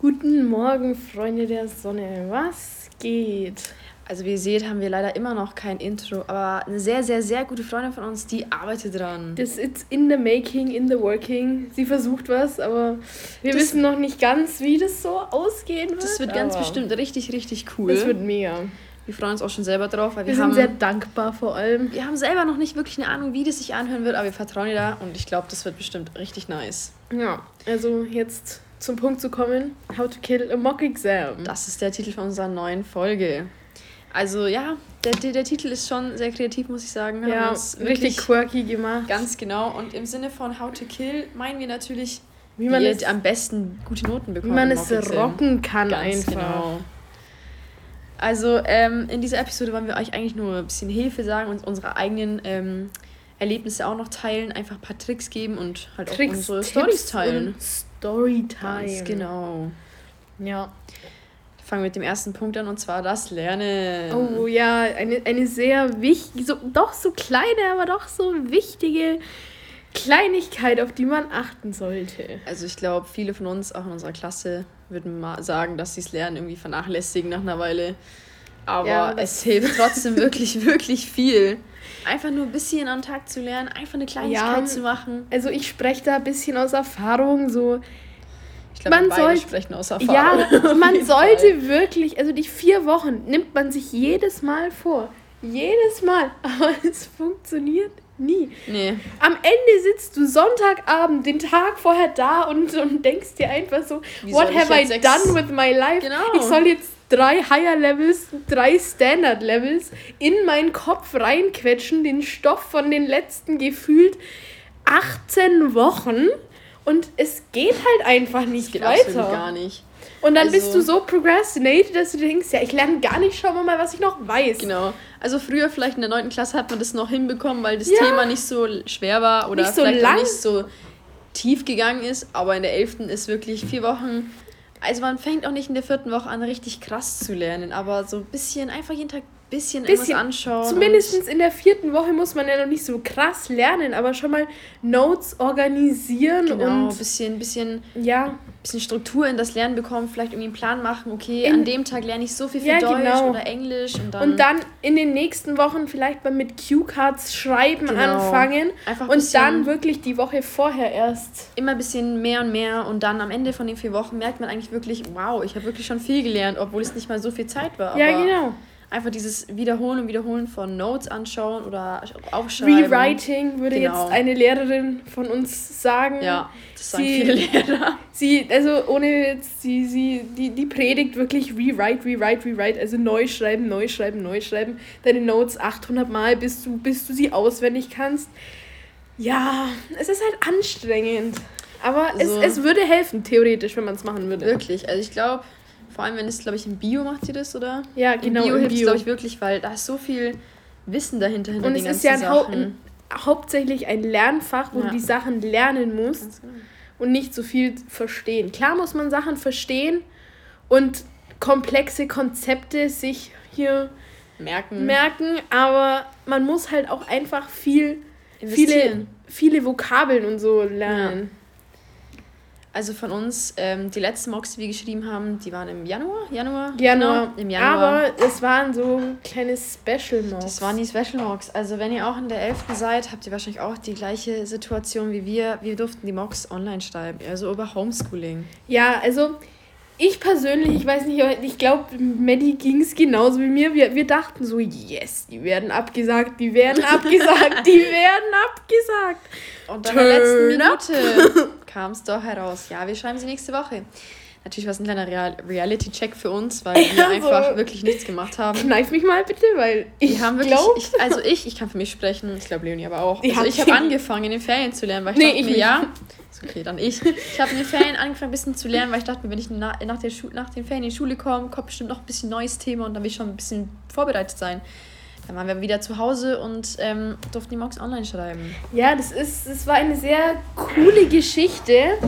Guten Morgen, Freunde der Sonne. Was geht? Also wie ihr seht, haben wir leider immer noch kein Intro, aber eine sehr, sehr, sehr gute Freundin von uns, die arbeitet dran. Das ist in the making, in the working. Sie versucht was, aber wir das, wissen noch nicht ganz, wie das so ausgehen wird. Das wird ganz bestimmt richtig, richtig cool. Das wird mega. Wir freuen uns auch schon selber drauf, weil wir, wir sind haben, sehr dankbar vor allem. Wir haben selber noch nicht wirklich eine Ahnung, wie das sich anhören wird, aber wir vertrauen ihr da und ich glaube, das wird bestimmt richtig nice. Ja, also jetzt zum Punkt zu kommen: How to Kill a Mock Exam. Das ist der Titel von unserer neuen Folge. Also ja, der, der, der Titel ist schon sehr kreativ, muss ich sagen. Wir ja, richtig quirky gemacht. Ganz genau. Und im Sinne von How to Kill meinen wir natürlich, wie man es, am besten gute Noten bekommt. Wie man es rocken kann Ganz einfach. Genau. Also ähm, in dieser Episode wollen wir euch eigentlich nur ein bisschen Hilfe sagen und unsere eigenen ähm, Erlebnisse auch noch teilen, einfach ein paar Tricks geben und halt Tricks, auch unsere Stories teilen. Storytime. Ganz genau. Ja fangen mit dem ersten Punkt an und zwar das Lernen. Oh ja, eine, eine sehr wichtige, so, doch so kleine, aber doch so wichtige Kleinigkeit, auf die man achten sollte. Also ich glaube, viele von uns, auch in unserer Klasse, würden mal sagen, dass sie das Lernen irgendwie vernachlässigen nach einer Weile. Aber ja, es hilft trotzdem wirklich, wirklich viel. Einfach nur ein bisschen am Tag zu lernen, einfach eine Kleinigkeit ja, zu machen. Also ich spreche da ein bisschen aus Erfahrung, so ich glaube, man soll, sprechen aus Erfahrung. Ja, man sollte Fall. wirklich, also die vier Wochen nimmt man sich jedes Mal vor. Jedes Mal. Aber es funktioniert nie. Nee. Am Ende sitzt du Sonntagabend, den Tag vorher da und, und denkst dir einfach so, Wie what have I done with my life? Genau. Ich soll jetzt drei Higher Levels, drei Standard Levels in meinen Kopf reinquetschen, den Stoff von den letzten gefühlt 18 Wochen und es geht halt einfach nicht geht weiter. gar nicht. Und dann also, bist du so procrastinated, dass du denkst, ja, ich lerne gar nicht, schauen wir mal, was ich noch weiß. Genau. Also früher vielleicht in der 9. Klasse hat man das noch hinbekommen, weil das ja. Thema nicht so schwer war oder nicht so vielleicht lang. nicht so tief gegangen ist. Aber in der 11. ist wirklich vier Wochen. Also man fängt auch nicht in der vierten Woche an, richtig krass zu lernen, aber so ein bisschen einfach jeden Tag bisschen, bisschen anschauen. Zumindest in der vierten Woche muss man ja noch nicht so krass lernen, aber schon mal Notes organisieren genau, und ein bisschen, bisschen, ja. bisschen Struktur in das Lernen bekommen, vielleicht irgendwie einen Plan machen, okay, in, an dem Tag lerne ich so viel für ja, Deutsch genau. oder Englisch und dann, und dann in den nächsten Wochen vielleicht mal mit Cue-Cards schreiben genau. anfangen Einfach und dann wirklich die Woche vorher erst. Immer ein bisschen mehr und mehr und dann am Ende von den vier Wochen merkt man eigentlich wirklich, wow, ich habe wirklich schon viel gelernt, obwohl es nicht mal so viel Zeit war. ja, genau einfach dieses Wiederholen und Wiederholen von Notes anschauen oder aufschreiben. Rewriting würde genau. jetzt eine Lehrerin von uns sagen. Ja, das sagen sie, viele Lehrer. Sie, also ohne jetzt, sie, sie, die, die predigt wirklich Rewrite, Rewrite, Rewrite, also neu schreiben, neu schreiben, neu schreiben. Deine Notes 800 Mal, bis du, bis du sie auswendig kannst. Ja, es ist halt anstrengend. Aber also, es, es würde helfen, theoretisch, wenn man es machen würde. Wirklich, also ich glaube, vor allem, wenn es, glaube ich, im Bio macht sie das, oder? Ja, genau. Im Bio hilft es, glaube ich, wirklich, weil da ist so viel Wissen dahinter, hinter Und es ist ja ein, hauptsächlich ein Lernfach, wo ja. du die Sachen lernen musst genau. und nicht so viel verstehen. Klar muss man Sachen verstehen und komplexe Konzepte sich hier merken, merken aber man muss halt auch einfach viel, viele, viele Vokabeln und so lernen. Ja. Also von uns, ähm, die letzten Mocks, die wir geschrieben haben, die waren im Januar? Januar? Januar. Genau, im Januar. Aber es waren so kleine Special Mocks. Das waren die Special Mocks. Also wenn ihr auch in der 11. seid, habt ihr wahrscheinlich auch die gleiche Situation wie wir. Wir durften die Mocks online schreiben, also über Homeschooling. Ja, also ich persönlich, ich weiß nicht, ich glaube, Maddie ging es genauso wie mir. Wir, wir dachten so, yes, die werden abgesagt, die werden abgesagt, die werden abgesagt. Und in der letzten Minute kam es doch heraus. Ja, wir schreiben sie nächste Woche. Natürlich war es ein kleiner Real Reality-Check für uns, weil wir also, einfach wirklich nichts gemacht haben. Kneif mich mal bitte, weil ich haben wirklich, ich, also ich, ich kann für mich sprechen, ich glaube Leonie aber auch. Also ich habe angefangen in den Ferien zu lernen, weil ich nee, dachte ich mir, ja, ist okay, dann ich. Ich habe in den Ferien angefangen ein bisschen zu lernen, weil ich dachte mir, wenn ich nach, nach, der nach den Ferien in die Schule komme, kommt bestimmt noch ein bisschen neues Thema und dann will ich schon ein bisschen vorbereitet sein. Dann waren wir wieder zu Hause und ähm, durften die Mocks online schreiben. Ja, das ist, das war eine sehr coole Geschichte.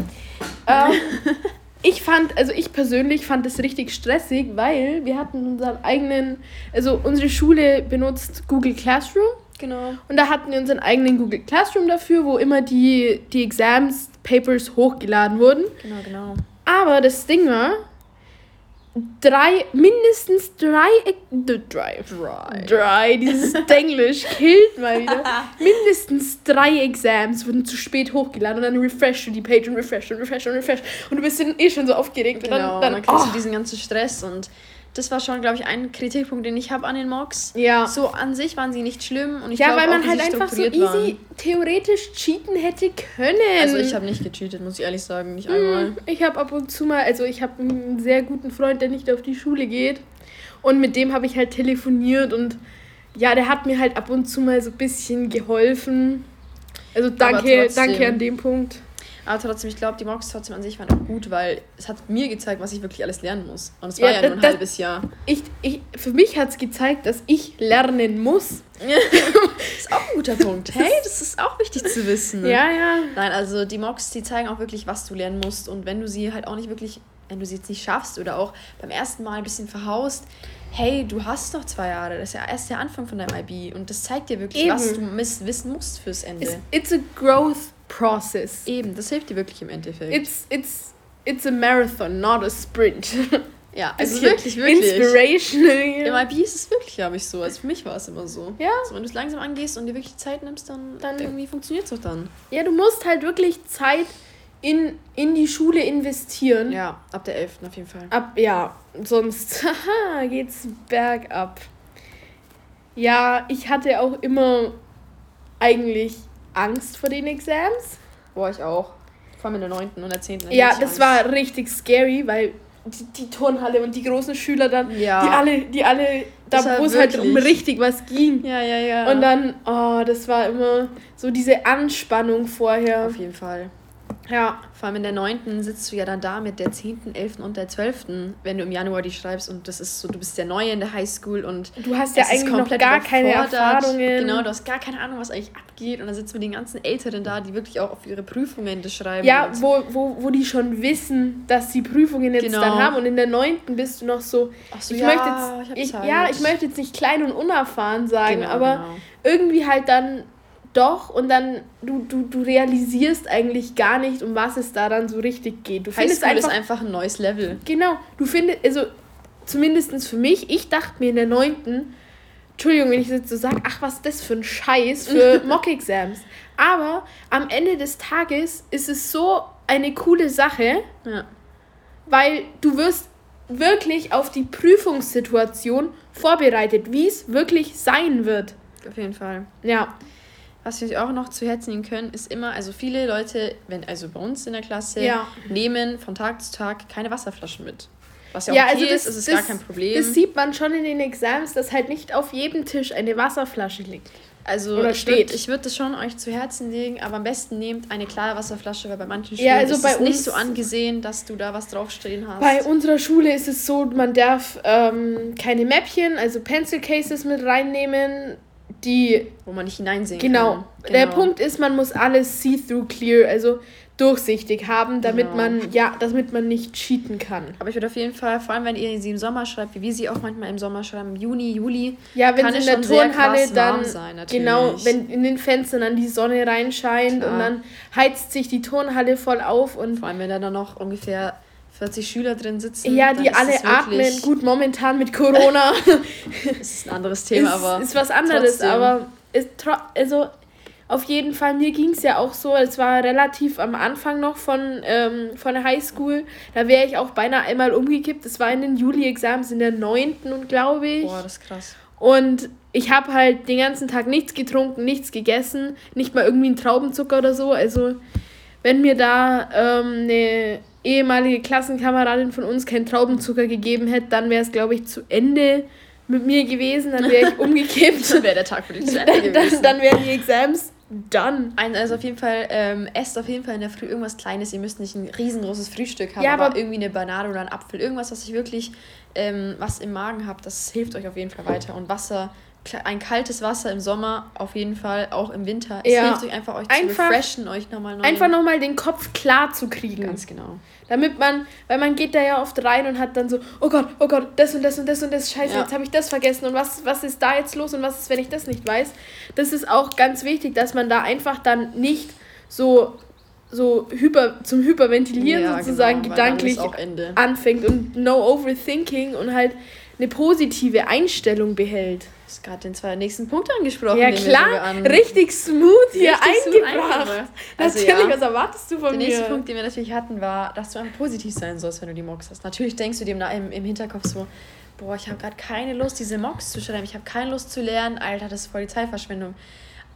ähm, ich fand, also ich persönlich fand es richtig stressig, weil wir hatten unseren eigenen, also unsere Schule benutzt Google Classroom. Genau. Und da hatten wir unseren eigenen Google Classroom dafür, wo immer die, die Exams, Papers hochgeladen wurden. Genau, genau. Aber das Ding war, drei, mindestens drei, drei, drei, drei dieses Englisch killt mal wieder. mindestens drei Exams wurden zu spät hochgeladen und dann refresh du die Page und refresh und refresh und refresh und du bist dann eh schon so aufgeregt. Genau, und dann, dann, dann kriegst oh. du diesen ganzen Stress und das war schon, glaube ich, ein Kritikpunkt, den ich habe an den Mocks. Ja. So an sich waren sie nicht schlimm und ich ja, glaub, weil man halt einfach so easy waren. theoretisch cheaten hätte können. Also ich habe nicht gecheatet, muss ich ehrlich sagen, nicht einmal. Ich habe ab und zu mal, also ich habe einen sehr guten Freund, der nicht auf die Schule geht und mit dem habe ich halt telefoniert und ja, der hat mir halt ab und zu mal so ein bisschen geholfen. Also danke, danke an dem Punkt. Aber trotzdem, ich glaube, die Mocks trotzdem an sich waren auch gut, weil es hat mir gezeigt, was ich wirklich alles lernen muss. Und es war ja, ja nur ein halbes Jahr. Ich, ich, für mich hat es gezeigt, dass ich lernen muss. das ist auch ein guter Punkt. Hey, das ist auch wichtig zu wissen. Ja, ja. Nein, also die Mocks, die zeigen auch wirklich, was du lernen musst. Und wenn du sie halt auch nicht wirklich, wenn du sie jetzt nicht schaffst oder auch beim ersten Mal ein bisschen verhaust, hey, du hast noch zwei Jahre, das ist ja erst der Anfang von deinem IB und das zeigt dir wirklich, Eben. was du wissen musst fürs Ende. It's, it's a growth process. Eben, das hilft dir wirklich im Endeffekt. It's, it's, it's a marathon, not a sprint. Ja, also wirklich, wirklich. Inspirational. Im IB ist es wirklich, glaube ich, so. Also für mich war es immer so. Ja. Also wenn du es langsam angehst und dir wirklich Zeit nimmst, dann, dann irgendwie funktioniert es auch dann. Ja, du musst halt wirklich Zeit in, in die Schule investieren. Ja, ab der 11. auf jeden Fall. Ab, ja, sonst haha, geht's bergab. Ja, ich hatte auch immer eigentlich Angst vor den Exams. Boah, ich auch. Vor allem in der 9. und der 10. Ja, das Angst. war richtig scary, weil die, die Turnhalle und die großen Schüler dann, ja. die alle, die alle, da wo es halt um richtig was ging. Ja, ja, ja. Und dann, oh, das war immer so diese Anspannung vorher. Auf jeden Fall. Ja. Vor allem in der 9. sitzt du ja dann da mit der 10., 11. und der 12., wenn du im Januar die schreibst und das ist so, du bist ja neu in der Highschool und du hast ja eigentlich noch gar keine Erfahrungen. Genau, du hast gar keine Ahnung, was eigentlich abgeht und dann sitzen wir den ganzen Älteren da, die wirklich auch auf ihre Prüfungen das schreiben. Ja, wo, wo, wo die schon wissen, dass sie Prüfungen jetzt genau. dann haben und in der 9. bist du noch so, so ich ja, möchte jetzt, ich ich, ja, ich möchte jetzt nicht klein und unerfahren sagen, genau, aber genau. irgendwie halt dann doch und dann du, du, du realisierst eigentlich gar nicht, um was es da dann so richtig geht. Du findest einfach, ist einfach ein neues Level. Genau, du findest, also zumindest für mich, ich dachte mir in der neunten, Entschuldigung, wenn ich jetzt so sage, ach, was ist das für ein Scheiß für Mock-Exams. Aber am Ende des Tages ist es so eine coole Sache, ja. weil du wirst wirklich auf die Prüfungssituation vorbereitet, wie es wirklich sein wird. Auf jeden Fall. Ja. Was wir auch noch zu Herzen nehmen können, ist immer, also viele Leute, wenn also bei uns in der Klasse, ja. nehmen von Tag zu Tag keine Wasserflaschen mit. Was ja, ja okay also das, ist, das ist das, gar kein Problem. Das sieht man schon in den Exams, dass halt nicht auf jedem Tisch eine Wasserflasche liegt. Also Oder steht. ich würde das schon euch zu Herzen legen, aber am besten nehmt eine klare Wasserflasche, weil bei manchen Schulen ja, also ist bei es nicht so angesehen, dass du da was draufstehen hast. Bei unserer Schule ist es so, man darf ähm, keine Mäppchen, also Pencil Cases mit reinnehmen die. Wo man nicht hineinsehen genau. kann. Genau. Der Punkt ist, man muss alles see-through clear, also durchsichtig haben, damit genau. man ja, damit man nicht cheaten kann. Aber ich würde auf jeden Fall, vor allem wenn ihr sie im Sommer schreibt, wie wir sie auch manchmal im Sommer schreiben, Juni, Juli, ja, wenn kann es in der Turnhalle dann sein, genau, wenn in den Fenstern dann die Sonne reinscheint Klar. und dann heizt sich die Turnhalle voll auf und vor allem wenn da dann noch ungefähr 40 Schüler drin sitzen. Ja, die alle atmen. Gut, momentan mit Corona. das ist ein anderes Thema, ist, aber. Ist was anderes, trotzdem. aber ist also auf jeden Fall, mir ging es ja auch so, es war relativ am Anfang noch von, ähm, von der Highschool. Da wäre ich auch beinahe einmal umgekippt. Das war in den Juli-Exams in der 9. und glaube ich. Boah, das ist krass. Und ich habe halt den ganzen Tag nichts getrunken, nichts gegessen, nicht mal irgendwie einen Traubenzucker oder so. Also, wenn mir da ähm, eine ehemalige Klassenkameradin von uns keinen Traubenzucker gegeben hätte, dann wäre es, glaube ich, zu Ende mit mir gewesen. Dann wäre ich umgekippt. dann wäre der Tag für dich zu Ende gewesen. Dann, dann wären die Exams done. Also auf jeden Fall, ähm, esst auf jeden Fall in der Früh irgendwas Kleines. Ihr müsst nicht ein riesengroßes Frühstück haben, ja, aber, aber irgendwie eine Banane oder ein Apfel. Irgendwas, was ich wirklich ähm, was im Magen habt, das hilft euch auf jeden Fall weiter. Und Wasser ein kaltes Wasser im Sommer, auf jeden Fall, auch im Winter. Es ja. hilft euch einfach, euch einfach, zu refreshen, euch nochmal neu. Einfach nochmal den Kopf klar zu kriegen. Ganz genau. Damit man, weil man geht da ja oft rein und hat dann so, oh Gott, oh Gott, das und das und das und das, scheiße, ja. jetzt habe ich das vergessen und was, was ist da jetzt los und was ist, wenn ich das nicht weiß. Das ist auch ganz wichtig, dass man da einfach dann nicht so so hyper, zum Hyperventilieren ja, sozusagen genau, gedanklich anfängt und no overthinking und halt eine positive Einstellung behält. Du hast gerade den zwei nächsten Punkt angesprochen. Ja klar, richtig smooth hier richtig eingebracht. Smooth also, natürlich, ja, was erwartest du von der mir? Der nächste Punkt, den wir natürlich hatten, war, dass du einfach positiv sein sollst, wenn du die Mocks hast. Natürlich denkst du dir im, im Hinterkopf so, boah, ich habe gerade keine Lust, diese Mocks zu schreiben, ich habe keine Lust zu lernen, Alter, das ist voll die Zeitverschwendung.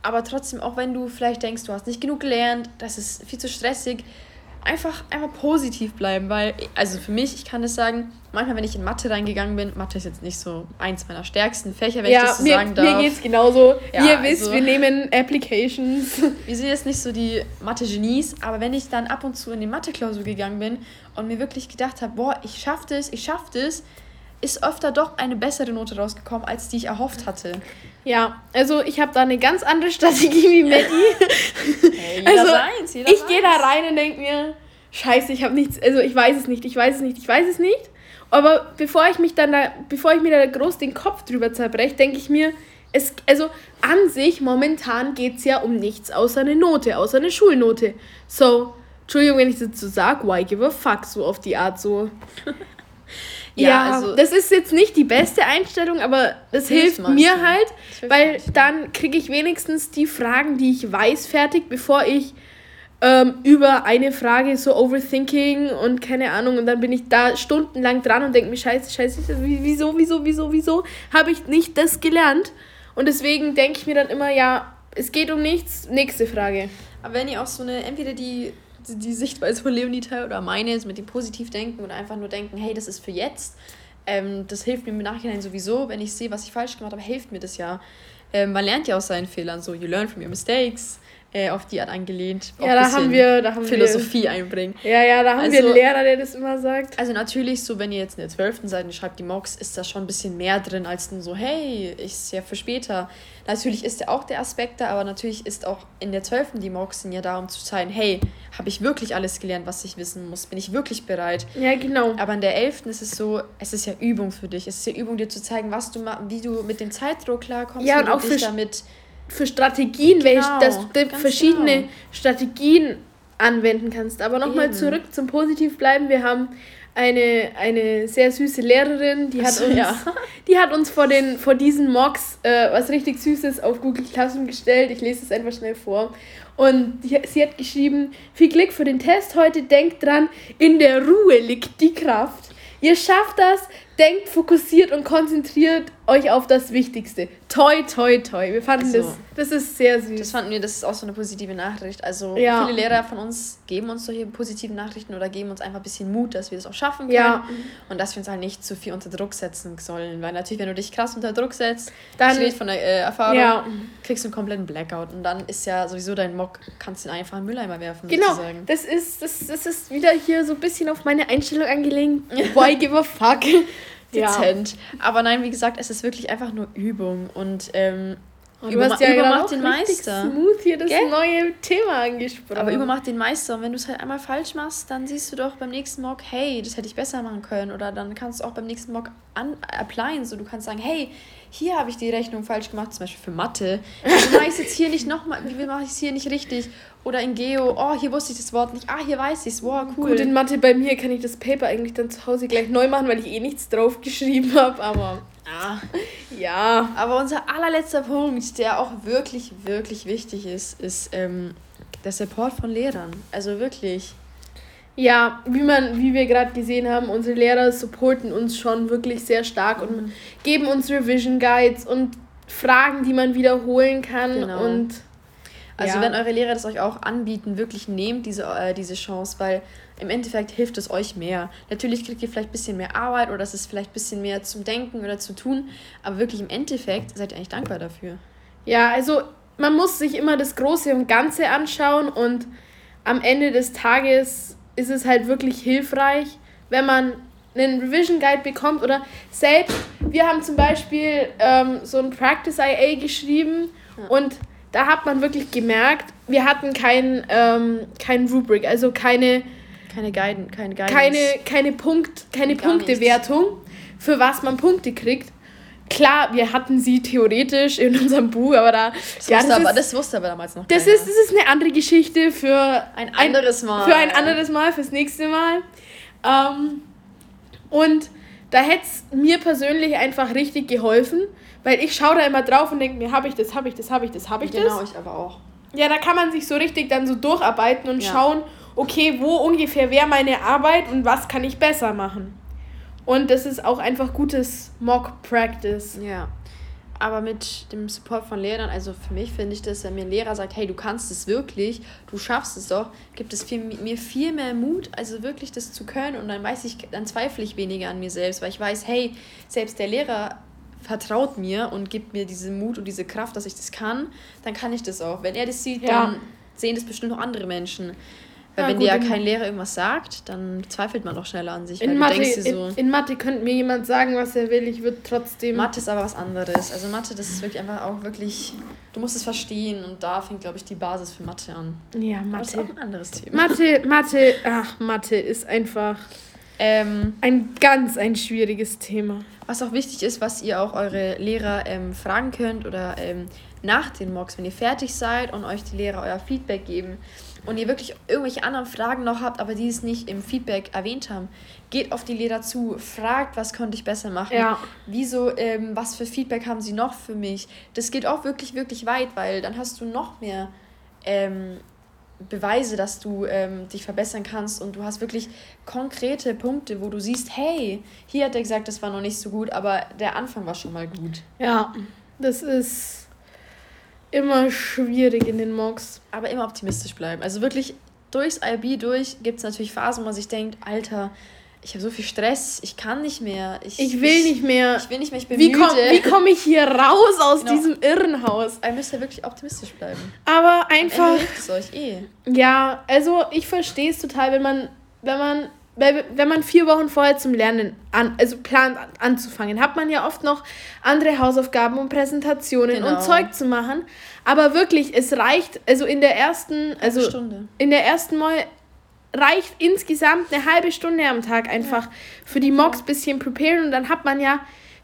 Aber trotzdem, auch wenn du vielleicht denkst, du hast nicht genug gelernt, das ist viel zu stressig, einfach, einfach positiv bleiben, weil, also für mich, ich kann es sagen, manchmal, wenn ich in Mathe reingegangen bin, Mathe ist jetzt nicht so eins meiner stärksten Fächer, wenn ja, ich das so mir, sagen darf. mir es genauso. Ja, Ihr wisst, also, wir nehmen Applications. Wir sind jetzt nicht so die Mathe-Genies, aber wenn ich dann ab und zu in die Mathe-Klausur gegangen bin und mir wirklich gedacht habe, boah, ich schaff das, ich schaff das, ist öfter doch eine bessere Note rausgekommen, als die ich erhofft hatte. Ja, also ich habe da eine ganz andere Strategie wie Maddie. hey, also seins, ich gehe da rein und denke mir, scheiße, ich habe nichts, also ich weiß es nicht, ich weiß es nicht, ich weiß es nicht. Aber bevor ich mich dann da, bevor ich mir da groß den Kopf drüber zerbreche, denke ich mir, es, also an sich, momentan geht es ja um nichts außer eine Note, außer eine Schulnote. So, Entschuldigung, wenn ich das so sage, why give a fuck, so auf die Art so. Ja, ja also das ist jetzt nicht die beste Einstellung, aber das hilft, hilft mir halt, weil manchmal. dann kriege ich wenigstens die Fragen, die ich weiß, fertig, bevor ich ähm, über eine Frage so Overthinking und keine Ahnung und dann bin ich da stundenlang dran und denke mir, scheiße, scheiße, wieso, wieso, wieso, wieso habe ich nicht das gelernt? Und deswegen denke ich mir dann immer, ja, es geht um nichts, nächste Frage. Aber wenn ihr auch so eine, entweder die die Sichtweise von Leonie teile oder meine ist mit dem Positivdenken oder einfach nur denken, hey, das ist für jetzt. Ähm, das hilft mir im Nachhinein sowieso, wenn ich sehe, was ich falsch gemacht habe, hilft mir das ja. Ähm, man lernt ja aus seinen Fehlern so, you learn from your mistakes äh, auf die Art angelehnt. Ja, da haben wir, da haben Philosophie wir, einbringen. Ja, ja, da haben also, wir einen Lehrer, der das immer sagt. Also natürlich, so wenn ihr jetzt in der 12. Seite schreibt die Mocks, ist da schon ein bisschen mehr drin als nur so, hey, ich ist ja für später. Natürlich ist ja auch der Aspekt da, aber natürlich ist auch in der 12. die Mocks sind ja da, um zu zeigen, hey, habe ich wirklich alles gelernt, was ich wissen muss? Bin ich wirklich bereit? Ja, genau. Aber in der 11. ist es so, es ist ja Übung für dich. Es ist ja Übung, dir zu zeigen, was du wie du mit dem Zeitdruck klarkommst, ja, und auch dich damit für Strategien, genau, welche, dass du verschiedene genau. Strategien anwenden kannst. Aber nochmal zurück zum Positiv bleiben. Wir haben eine, eine sehr süße Lehrerin, die hat uns, ja. die hat uns vor, den, vor diesen Mocks äh, was richtig Süßes auf Google Classroom gestellt. Ich lese es einfach schnell vor. Und die, sie hat geschrieben, viel Glück für den Test heute, denkt dran, in der Ruhe liegt die Kraft. Ihr schafft das, denkt fokussiert und konzentriert euch auf das Wichtigste. Toi, toi, toi. Wir fanden also, das, das ist sehr süß. Das fanden wir, das ist auch so eine positive Nachricht. Also ja. viele Lehrer von uns geben uns solche positiven Nachrichten oder geben uns einfach ein bisschen Mut, dass wir das auch schaffen können. Ja. Und dass wir uns halt nicht zu viel unter Druck setzen sollen. Weil natürlich, wenn du dich krass unter Druck setzt, dann ich von der äh, Erfahrung, ja. kriegst du einen kompletten Blackout. Und dann ist ja sowieso dein Mock, kannst du ihn einfach in den Mülleimer werfen. Genau. Sozusagen. Das ist, das, das ist wieder hier so ein bisschen auf meine Einstellung angelegt. Why give a fuck? Dezent. Ja. Aber nein, wie gesagt, es ist wirklich einfach nur Übung und ähm, und du hast ja übermacht den Meister. smooth hier das Gell? neue Thema angesprochen. Aber übermacht den Meister. Und wenn du es halt einmal falsch machst, dann siehst du doch beim nächsten Mock, hey, das hätte ich besser machen können. Oder dann kannst du auch beim nächsten Mock an applyen. So, du kannst sagen, hey, hier habe ich die Rechnung falsch gemacht, zum Beispiel für Mathe. Wie mache ich es jetzt hier nicht nochmal, wie mache ich es hier nicht richtig? Oder in Geo, oh, hier wusste ich das Wort nicht. Ah, hier weiß ich es. Wow, cool. Gut, in Mathe bei mir kann ich das Paper eigentlich dann zu Hause gleich neu machen, weil ich eh nichts drauf geschrieben habe. Aber Ah, ja. Aber unser allerletzter Punkt, der auch wirklich, wirklich wichtig ist, ist ähm, der Support von Lehrern. Also wirklich. Ja, wie man, wie wir gerade gesehen haben, unsere Lehrer supporten uns schon wirklich sehr stark mhm. und geben uns Revision Guides und Fragen, die man wiederholen kann genau. und also ja. wenn eure Lehrer das euch auch anbieten, wirklich nehmt diese, äh, diese Chance, weil im Endeffekt hilft es euch mehr. Natürlich kriegt ihr vielleicht ein bisschen mehr Arbeit oder es ist vielleicht ein bisschen mehr zum Denken oder zu tun, aber wirklich im Endeffekt seid ihr eigentlich dankbar dafür. Ja, also man muss sich immer das Große und Ganze anschauen und am Ende des Tages ist es halt wirklich hilfreich, wenn man einen Revision Guide bekommt oder selbst, wir haben zum Beispiel ähm, so ein Practice IA geschrieben ja. und da hat man wirklich gemerkt, wir hatten kein, ähm, kein Rubric, also keine keine Guiden, keine Guidance. Keine, keine, Punkt, keine Punktewertung, für was man Punkte kriegt. klar, wir hatten sie theoretisch in unserem Buch, aber da. Das, ja, wusste, das, aber, ist, das wusste aber damals noch. Das ist, das ist eine andere Geschichte für ein anderes Mal. Für ein anderes Mal, fürs nächste Mal. Ähm, und da hätte es mir persönlich einfach richtig geholfen, weil ich schaue da immer drauf und denke mir, habe ich das, habe ich das, habe ich das, habe ich genau, das. Genau, ich aber auch. Ja, da kann man sich so richtig dann so durcharbeiten und ja. schauen, okay, wo ungefähr wäre meine Arbeit und was kann ich besser machen. Und das ist auch einfach gutes Mock-Practice. Ja. Aber mit dem Support von Lehrern, also für mich finde ich das, wenn mir ein Lehrer sagt, hey, du kannst es wirklich, du schaffst es doch, gibt es viel, mir viel mehr Mut, also wirklich das zu können. Und dann weiß ich, dann zweifle ich weniger an mir selbst, weil ich weiß, hey, selbst der Lehrer vertraut mir und gibt mir diesen Mut und diese Kraft, dass ich das kann, dann kann ich das auch. Wenn er das sieht, ja. dann sehen das bestimmt noch andere Menschen. Weil ja, wenn gut, dir ja kein Lehrer irgendwas sagt, dann zweifelt man doch schneller an sich. In, Mathe, so, in, in, Mathe könnte mir jemand sagen, was er will, ich würde trotzdem... Mathe ist aber was anderes. Also Mathe, das ist wirklich einfach auch wirklich... Du musst es verstehen und da fängt, glaube ich, die Basis für Mathe an. Ja, Mathe. das ist auch ein anderes Thema. Mathe, Mathe, ach, Mathe ist einfach ähm, ein ganz ein schwieriges Thema. Was auch wichtig ist, was ihr auch eure Lehrer ähm, fragen könnt oder ähm, nach den Mocks, wenn ihr fertig seid und euch die Lehrer euer Feedback geben, und ihr wirklich irgendwelche anderen Fragen noch habt, aber die es nicht im Feedback erwähnt haben, geht auf die Lehrer zu, fragt, was könnte ich besser machen, ja. wieso, ähm, was für Feedback haben sie noch für mich. Das geht auch wirklich, wirklich weit, weil dann hast du noch mehr ähm, Beweise, dass du ähm, dich verbessern kannst und du hast wirklich konkrete Punkte, wo du siehst, hey, hier hat er gesagt, das war noch nicht so gut, aber der Anfang war schon mal gut. Ja, das ist immer schwierig in den Mocks. Aber immer optimistisch bleiben. Also wirklich durchs IB durch gibt es natürlich Phasen, wo man sich denkt, Alter, ich habe so viel Stress, ich kann nicht mehr. Ich, ich will ich, nicht mehr. Ich will nicht mehr, ich bin wie müde. Komm, wie komme ich hier raus aus genau. diesem Irrenhaus? Ihr müsst ja wirklich optimistisch bleiben. Aber einfach. euch eh. Ja, also ich verstehe es total, wenn man, wenn man wenn man vier Wochen vorher zum Lernen an, also plant anzufangen, hat man ja oft noch andere Hausaufgaben und Präsentationen genau. und Zeug zu machen. Aber wirklich, es reicht, also in der ersten, also Stunde. in der ersten Mal reicht insgesamt eine halbe Stunde am Tag einfach ja. für die Mocks bisschen preparen und dann hat man ja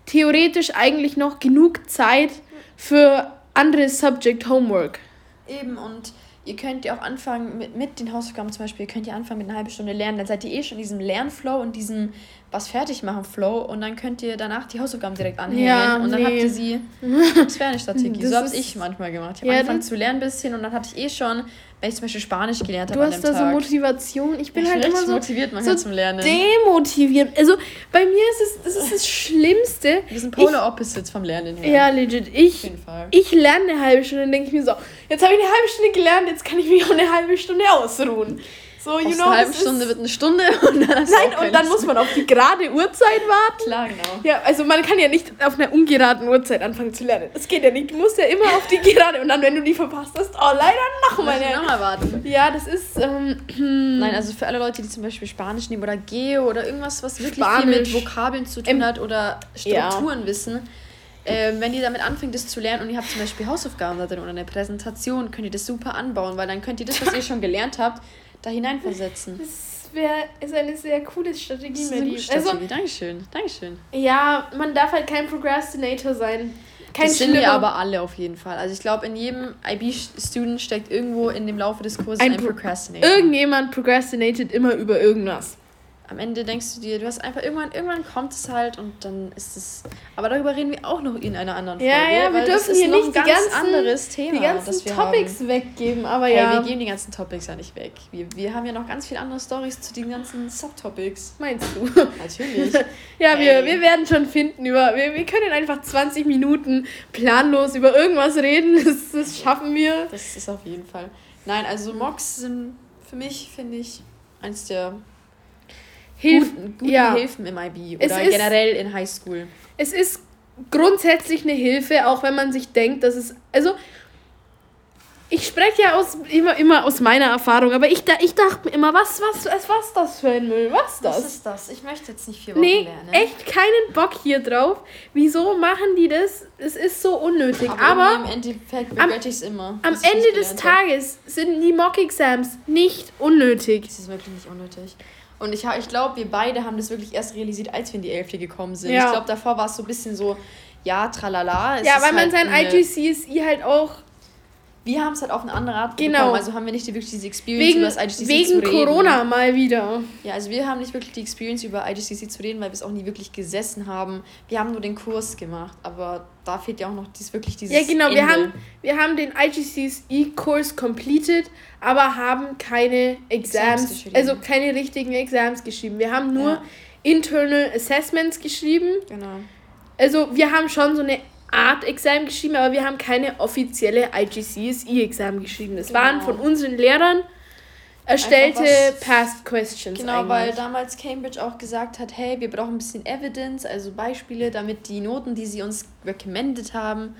theoretisch eigentlich noch genug Zeit für andere Subject Homework. Eben und ihr könnt ja auch anfangen mit, mit den Hausaufgaben zum Beispiel, ihr könnt ja anfangen mit einer halben Stunde lernen, dann seid ihr eh schon in diesem Lernflow und diesem was fertig machen Flow und dann könnt ihr danach die Hausaufgaben direkt anhängen ja, und dann nee. habt ihr sie. Das wäre eine Strategie. Das so habe ich manchmal gemacht. Ich habe ja, angefangen zu lernen ein bisschen und dann hatte ich eh schon wenn ich zum Beispiel Spanisch gelernt habe. Du hast da so Motivation. Ich bin ich halt immer so motiviert manchmal so zum Lernen. Demotiviert. Also bei mir ist es das, ist das Schlimmste. Wir sind Polar Opposites vom Lernen her. Ja, legit. Ich, ich lerne eine halbe Stunde und denke ich mir so, jetzt habe ich eine halbe Stunde gelernt, jetzt kann ich mich auch eine halbe Stunde ausruhen. So, you know, eine halbe Stunde wird eine Stunde und dann Nein, und dann muss man auf die gerade Uhrzeit warten. Klar, genau. Ja, also man kann ja nicht auf einer ungeraden Uhrzeit anfangen zu lernen. Das geht ja nicht. Du musst ja immer auf die gerade und dann, wenn du die verpasst hast, oh, leider nochmal. Ja. Nochmal warten. Ja, das ist. Ähm, Nein, also für alle Leute, die zum Beispiel Spanisch nehmen oder Geo oder irgendwas, was wirklich Spanisch. viel mit Vokabeln zu tun hat oder Strukturen ja. wissen. Ähm, wenn ihr damit anfängt, das zu lernen und ihr habt zum Beispiel Hausaufgaben da drin oder eine Präsentation, könnt ihr das super anbauen, weil dann könnt ihr das, was ihr schon gelernt habt, da hineinversetzen. Das wär, ist eine sehr coole Strategie, das ist eine gute Strategie. Also, Dankeschön, Dankeschön. Ja, man darf halt kein Procrastinator sein. Kein das sind wir aber alle auf jeden Fall. Also ich glaube, in jedem IB-Student steckt irgendwo in dem Laufe des Kurses ein, ein Procrastinator. Irgendjemand procrastinated immer über irgendwas am Ende denkst du dir, du hast einfach irgendwann, irgendwann kommt es halt und dann ist es. Aber darüber reden wir auch noch in einer anderen Folge. Ja, ja, wir dürfen hier nicht ein ganz ganzen, anderes Thema. Die ganzen Topics haben. weggeben, aber hey, ja. wir geben die ganzen Topics ja nicht weg. Wir, wir haben ja noch ganz viele andere Stories zu den ganzen Subtopics. Meinst du? Natürlich. ja, hey. wir, wir werden schon finden über. Wir, wir können einfach 20 Minuten planlos über irgendwas reden. Das, das schaffen wir. Das ist auf jeden Fall. Nein, also Mox sind für mich, finde ich, eins der Hilf, guten, guten ja. Hilfen im IB oder ist, generell in Highschool. Es ist grundsätzlich eine Hilfe, auch wenn man sich denkt, dass es. Also, ich spreche ja aus, immer, immer aus meiner Erfahrung, aber ich, ich dachte mir immer, was, was, was, was ist das für ein Müll? Was das? Was ist das? Ich möchte jetzt nicht vier Wochen nee, lernen. echt keinen Bock hier drauf. Wieso machen die das? Es ist so unnötig. Aber, aber im Endeffekt begleite ich es immer. Am Ende des Tages sind die Mock-Exams nicht unnötig. Das ist wirklich nicht unnötig. Und ich, ich glaube, wir beide haben das wirklich erst realisiert, als wir in die Elfte gekommen sind. Ja. Ich glaube, davor war es so ein bisschen so, ja, tralala. ja, weil man halt sein IGCSE halt auch wir haben es halt auf eine andere Art genau. bekommen. Also haben wir nicht wirklich diese Experience wegen, über das IGCC wegen zu reden. Wegen Corona mal wieder. Ja, also wir haben nicht wirklich die Experience über IGCC zu reden, weil wir es auch nie wirklich gesessen haben. Wir haben nur den Kurs gemacht, aber da fehlt ja auch noch dies, wirklich dieses Ja, genau. Wir haben, wir haben den IGCSE-Kurs completed, aber haben keine Exams, Exams also keine richtigen Exams geschrieben. Wir haben nur ja. Internal Assessments geschrieben. Genau. Also wir haben schon so eine Art-Examen geschrieben, aber wir haben keine offizielle IGCSE-Examen geschrieben. Das genau. waren von unseren Lehrern erstellte Past Questions. Genau, eigentlich. weil damals Cambridge auch gesagt hat, hey, wir brauchen ein bisschen Evidence, also Beispiele, damit die Noten, die sie uns recommended haben,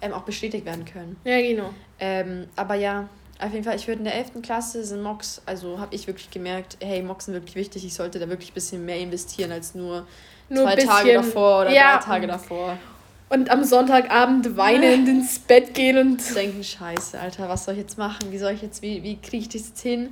ähm, auch bestätigt werden können. Ja, genau. Ähm, aber ja, auf jeden Fall, ich würde in der 11. Klasse sind Mocks, also habe ich wirklich gemerkt, hey, Mocks sind wirklich wichtig, ich sollte da wirklich ein bisschen mehr investieren als nur, nur zwei Tage davor oder ja. drei Tage davor und am Sonntagabend weinend ins Bett gehen und denken, scheiße, Alter, was soll ich jetzt machen? Wie soll ich jetzt, wie, wie kriege ich das jetzt hin?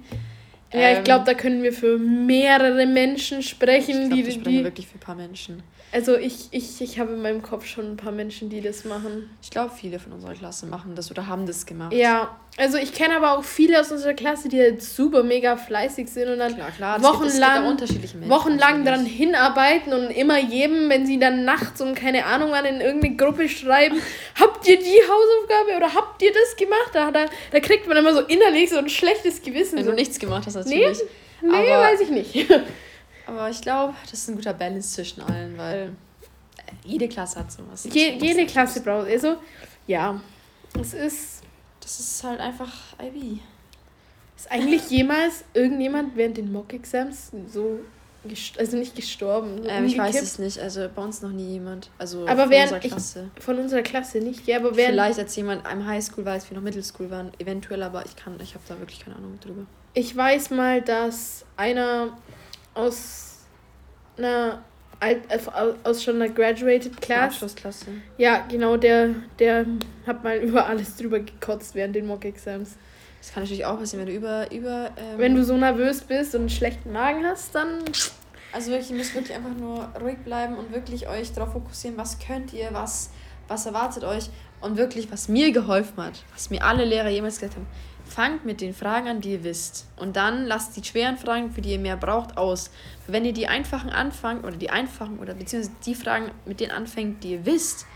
Ja, ähm, ich glaube, da können wir für mehrere Menschen sprechen. Ich glaub, die, die wirklich für ein paar Menschen. Also ich, ich, ich habe in meinem Kopf schon ein paar Menschen, die das machen. Ich glaube, viele von unserer Klasse machen das oder haben das gemacht. Ja, also ich kenne aber auch viele aus unserer Klasse, die halt super mega fleißig sind und dann klar, klar. wochenlang, Menschen, wochenlang daran hinarbeiten und immer jedem, wenn sie dann nachts um keine Ahnung wann in irgendeine Gruppe schreiben, habt ihr die Hausaufgabe oder habt ihr das gemacht? Da, da, da kriegt man immer so innerlich so ein schlechtes Gewissen. Wenn so. du nichts gemacht hast natürlich. Nee, nee aber weiß ich nicht. Aber ich glaube, das ist ein guter Balance zwischen allen, weil jede Klasse hat sowas. Je, jede Klasse braucht. Also, ja. Es ist. Das ist halt einfach IB. Ist eigentlich jemals irgendjemand während den Mock-Exams so also nicht gestorben. ähm, ich weiß es nicht. Also bei uns noch nie jemand. Also aber von während unserer Klasse. Ich, von unserer Klasse nicht. Ja, aber während Vielleicht als jemand im Highschool war, als wir noch Middleschool waren, eventuell, aber ich kann, ich habe da wirklich keine Ahnung drüber. Ich weiß mal, dass einer aus einer äh, aus schon einer graduated class. Abschlussklasse. Ja, genau, der, der hat mal über alles drüber gekotzt während den Mock Exams. Das kann natürlich auch passieren, wenn du über. über ähm wenn du so nervös bist und einen schlechten Magen hast, dann. Also wirklich, ihr müsst wirklich einfach nur ruhig bleiben und wirklich euch darauf fokussieren, was könnt ihr, was, was erwartet euch. Und wirklich, was mir geholfen hat, was mir alle Lehrer jemals gesagt haben, fangt mit den Fragen an, die ihr wisst. Und dann lasst die schweren Fragen, für die ihr mehr braucht, aus. Wenn ihr die einfachen anfangt, oder die einfachen, oder beziehungsweise die Fragen mit denen anfängt, die ihr wisst,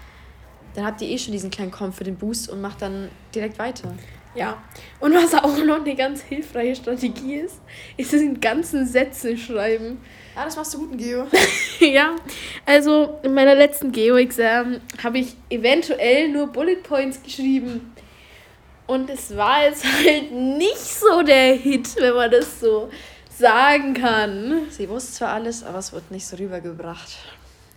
dann habt ihr eh schon diesen kleinen Komp für den Boost und macht dann direkt weiter. Ja, und was auch noch eine ganz hilfreiche Strategie ist, ist es in ganzen Sätzen schreiben. Ah, das machst du gut in Geo. ja, also in meiner letzten Geo-Exam habe ich eventuell nur Bullet Points geschrieben. Und es war jetzt halt nicht so der Hit, wenn man das so sagen kann. Sie wusste zwar alles, aber es wird nicht so rübergebracht.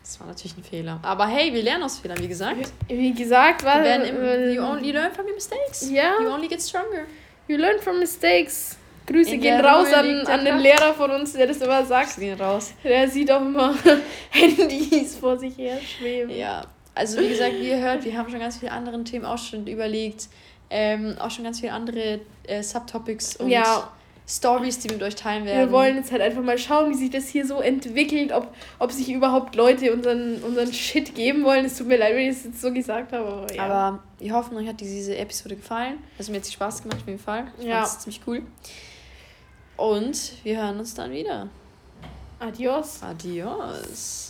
Das war natürlich ein Fehler. Aber hey, wir lernen aus Fehlern, wie gesagt. Wie gesagt. Wir im, you, only, learn from your mistakes. Ja. You only get stronger. You learn from mistakes. Grüße In gehen raus an, an den Lehrer von uns, der das immer sagt. Grüße gehen raus. Der sieht auch immer Handys vor sich her schweben. Ja, also wie gesagt, wie ihr hört, wir haben schon ganz viele andere Themen auch schon überlegt ähm, auch schon ganz viele andere äh, Subtopics und ja. Stories, die wir mit euch teilen werden. Wir wollen jetzt halt einfach mal schauen, wie sich das hier so entwickelt, ob, ob sich überhaupt Leute unseren, unseren Shit geben wollen. Es tut mir leid, wenn ich es jetzt so gesagt habe. Aber, ja. aber wir hoffen, euch hat diese Episode gefallen. Also mir hat es Spaß gemacht, auf jeden Fall. Ich ja. fand es ziemlich cool. Und wir hören uns dann wieder. Adios. Adios.